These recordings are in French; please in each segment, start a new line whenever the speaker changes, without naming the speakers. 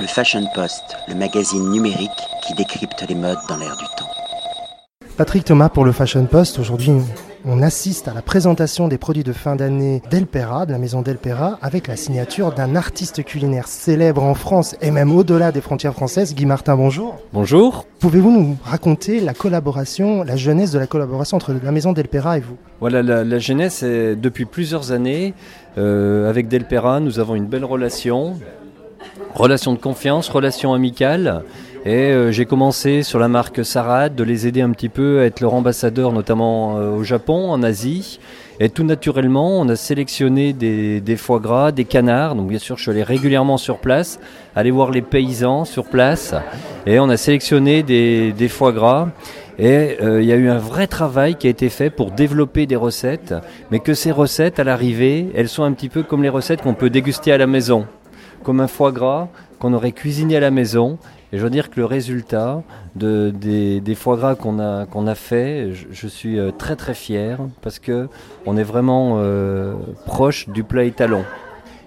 Le Fashion Post, le magazine numérique qui décrypte les modes dans l'air du temps.
Patrick Thomas pour le Fashion Post. Aujourd'hui, on assiste à la présentation des produits de fin d'année d'Elpera, de la maison d'Elpera, avec la signature d'un artiste culinaire célèbre en France et même au-delà des frontières françaises. Guy Martin, bonjour.
Bonjour.
Pouvez-vous nous raconter la collaboration, la jeunesse de la collaboration entre la maison d'Elpera et vous?
Voilà, la, la jeunesse, est depuis plusieurs années, euh, avec Delpera, nous avons une belle relation, relation de confiance, relation amicale. Et euh, j'ai commencé sur la marque Sarad de les aider un petit peu à être leur ambassadeur, notamment euh, au Japon, en Asie. Et tout naturellement, on a sélectionné des, des, foie gras, des canards. Donc bien sûr, je suis allé régulièrement sur place, aller voir les paysans sur place. Et on a sélectionné des, des foie gras. Et euh, il y a eu un vrai travail qui a été fait pour développer des recettes, mais que ces recettes, à l'arrivée, elles sont un petit peu comme les recettes qu'on peut déguster à la maison, comme un foie gras qu'on aurait cuisiné à la maison et je veux dire que le résultat de, des, foie gras qu'on a, qu'on a fait, je, suis euh, très très fier parce que on est vraiment euh, proche du plat étalon.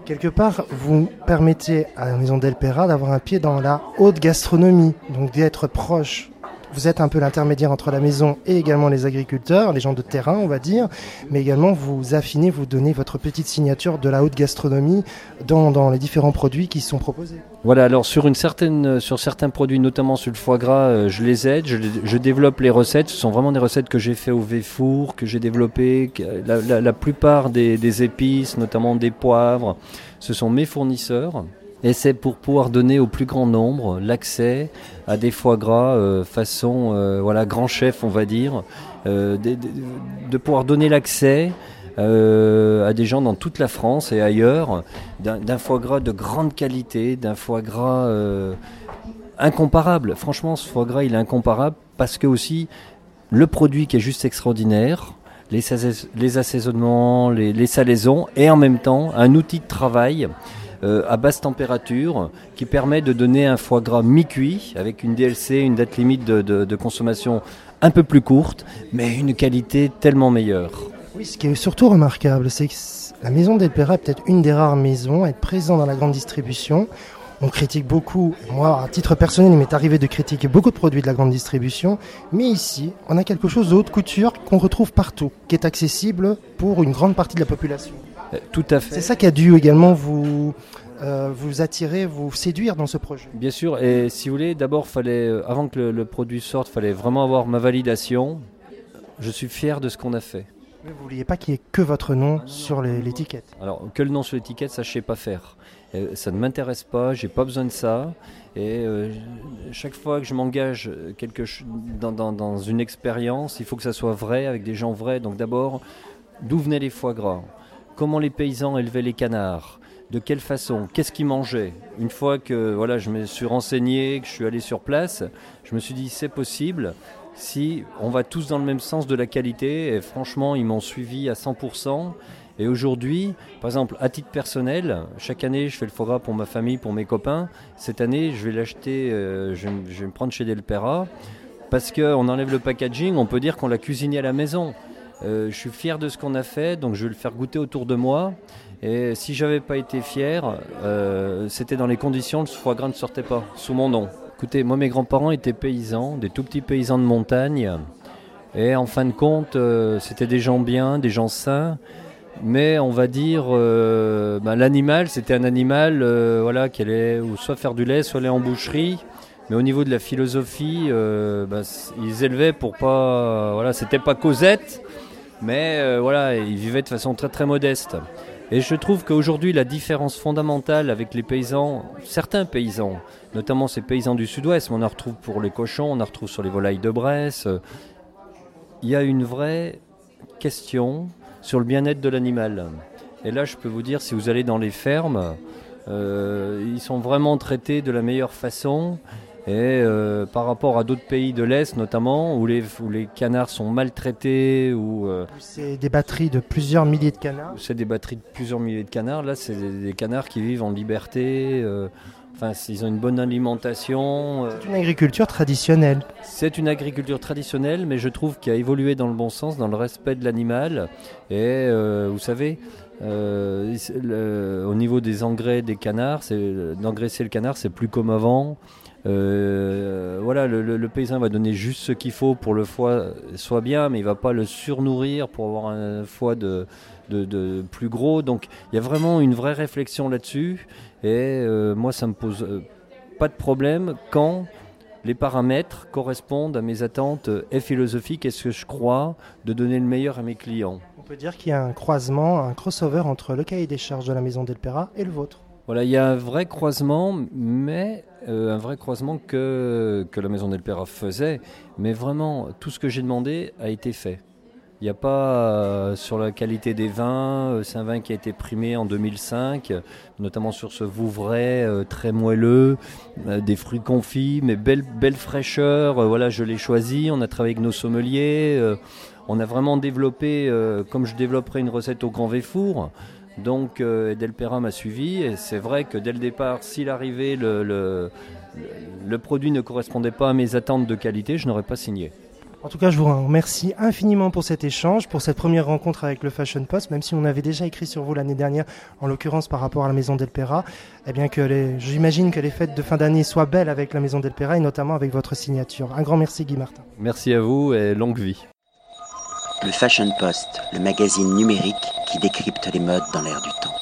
Quelque part, vous permettez à la maison d'Elpera d'avoir un pied dans la haute gastronomie, donc d'être proche vous êtes un peu l'intermédiaire entre la maison et également les agriculteurs, les gens de terrain, on va dire, mais également vous affinez, vous donnez votre petite signature de la haute gastronomie dans, les différents produits qui sont proposés.
Voilà, alors sur, une certaine, sur certains produits, notamment sur le foie gras, euh, je les aide, je, développe les recettes. Ce sont vraiment des recettes que j'ai fait au Véfour, que j'ai développées. La, plupart des épices, notamment des poivres, ce sont mes fournisseurs. Et c'est pour pouvoir donner au plus grand nombre l'accès à des foie gras euh, façon euh, voilà grand chef on va dire, euh, de, pouvoir donner l'accès à des gens dans toute la France et ailleurs d'un foie gras de grande qualité, d'un foie gras incomparable. Franchement, ce foie gras il est incomparable parce que aussi le produit qui est juste extraordinaire. Les, les assaisonnements, les, les salaisons et en même temps un outil de travail euh, à basse température qui permet de donner un foie gras mi-cuit avec une DLC, une date limite de, consommation un peu plus courte, mais une qualité tellement meilleure.
Oui, ce qui est surtout remarquable, c'est que la maison d'Elpera est peut-être une des rares maisons à être présente dans la grande distribution. On critique beaucoup, moi à titre personnel il m'est arrivé de critiquer beaucoup de produits de la grande distribution, mais ici on a quelque chose de haute couture qu'on retrouve partout, qui est accessible pour une grande partie de la population.
Tout à fait.
C'est ça qui a dû également vous, euh, vous attirer, vous séduire dans ce projet.
Bien sûr, et si vous voulez, d'abord, fallait, euh, avant que le, le produit sorte, il fallait vraiment avoir ma validation. Je suis fier de ce qu'on a fait.
Mais vous ne vouliez pas qu'il n'y ait que votre nom sur l'étiquette
Alors, que le nom sur l'étiquette, ça, je ne sais pas faire. Et ça ne m'intéresse pas, j'ai pas besoin de ça. Et euh, chaque fois que je m'engage quelque dans, dans, dans une expérience, il faut que ça soit vrai, avec des gens vrais. Donc d'abord, d'où venaient les foie gras? Comment les paysans élevaient les canards, de quelle façon, qu'est-ce qu'ils mangeaient? Une fois que voilà, je me suis renseigné, que je suis allé sur place, je me suis dit c'est possible si on va tous dans le même sens de la qualité. Et franchement, ils m'ont suivi à 100%. Et aujourd'hui, par exemple, à titre personnel, chaque année, je fais le foie gras pour ma famille, pour mes copains. Cette année, je vais l'acheter, euh, je, vais me prendre chez Delpera. Parce qu'on enlève le packaging, on peut dire qu'on l'a cuisiné à la maison. Euh, je suis fier de ce qu'on a fait, donc je vais le faire goûter autour de moi. Et si j'avais pas été fier, euh, c'était dans les conditions, le foie gras ne sortait pas sous mon nom. Écoutez, moi mes grands-parents étaient paysans, des tout petits paysans de montagne. Et en fin de compte, euh, c'était des gens bien, des gens sains. Mais on va dire, euh, ben, l'animal, c'était un animal euh, voilà, qui allait ou soit faire du lait, soit aller en boucherie. Mais au niveau de la philosophie, ben, ils élevaient pour pas. Voilà, c'était pas Cosette, mais euh, voilà, ils vivaient de façon très très modeste. Et je trouve qu'aujourd'hui, la différence fondamentale avec les paysans, certains paysans, notamment ces paysans du sud-ouest, on en retrouve pour les cochons, on en retrouve sur les volailles de Bresse, il y a une vraie question sur le bien-être de l'animal. Et là, je peux vous dire, si vous allez dans les fermes, euh, ils sont vraiment traités de la meilleure façon. Et euh, par rapport à d'autres pays de l'Est notamment, où les, où les canards sont maltraités, ou euh,
c'est des batteries de plusieurs milliers de canards.
C'est des batteries de plusieurs milliers de canards. Là, c'est des, des, canards qui vivent en liberté. Euh, enfin, ils ont une bonne alimentation.
C'est une agriculture traditionnelle.
C'est une agriculture traditionnelle, mais je trouve qu'il a évolué dans le bon sens, dans le respect de l'animal. Et vous savez, au niveau des engrais des canards, d'engraisser le canard, c'est plus comme avant. Voilà, le, paysan va donner juste ce qu'il faut pour le foie soit bien, mais il va pas le surnourrir pour avoir un foie de, plus gros. Donc il y a vraiment une vraie réflexion là-dessus. Et moi, ça me pose pas de problème quand les paramètres correspondent à mes attentes et philosophiques et ce que je crois de donner le meilleur à mes clients?
On peut dire qu'il y a un croisement, un crossover entre le cahier des charges de la maison Delpera et le vôtre.
Voilà, il y a un vrai croisement, mais euh, un vrai croisement que, que la maison Delpera faisait. Mais vraiment, tout ce que j'ai demandé a été fait. Il n'y a pas euh, sur la qualité des vins, euh, c'est un vin qui a été primé en 2005, notamment sur ce Vouvray très moelleux, des fruits confits, mais belle, belle fraîcheur. voilà, je l'ai choisi. On a travaillé avec nos sommeliers. on a vraiment développé, comme je développerai une recette au Grand Véfour. Donc Delpera m'a suivi et c'est vrai que dès le départ, s'il arrivait, le, le produit ne correspondait pas à mes attentes de qualité, je n'aurais pas signé.
En tout cas, je vous remercie infiniment pour cet échange, pour cette première rencontre avec le Fashion Post, même si on avait déjà écrit sur vous l'année dernière, en l'occurrence par rapport à la Maison d'Elpera. Eh bien que j'imagine que les fêtes de fin d'année soient belles avec la Maison d'Elpera et notamment avec votre signature. Un grand merci Guy Martin.
Merci à vous et longue vie.
Le Fashion Post, le magazine numérique qui décrypte les modes dans l'air du temps.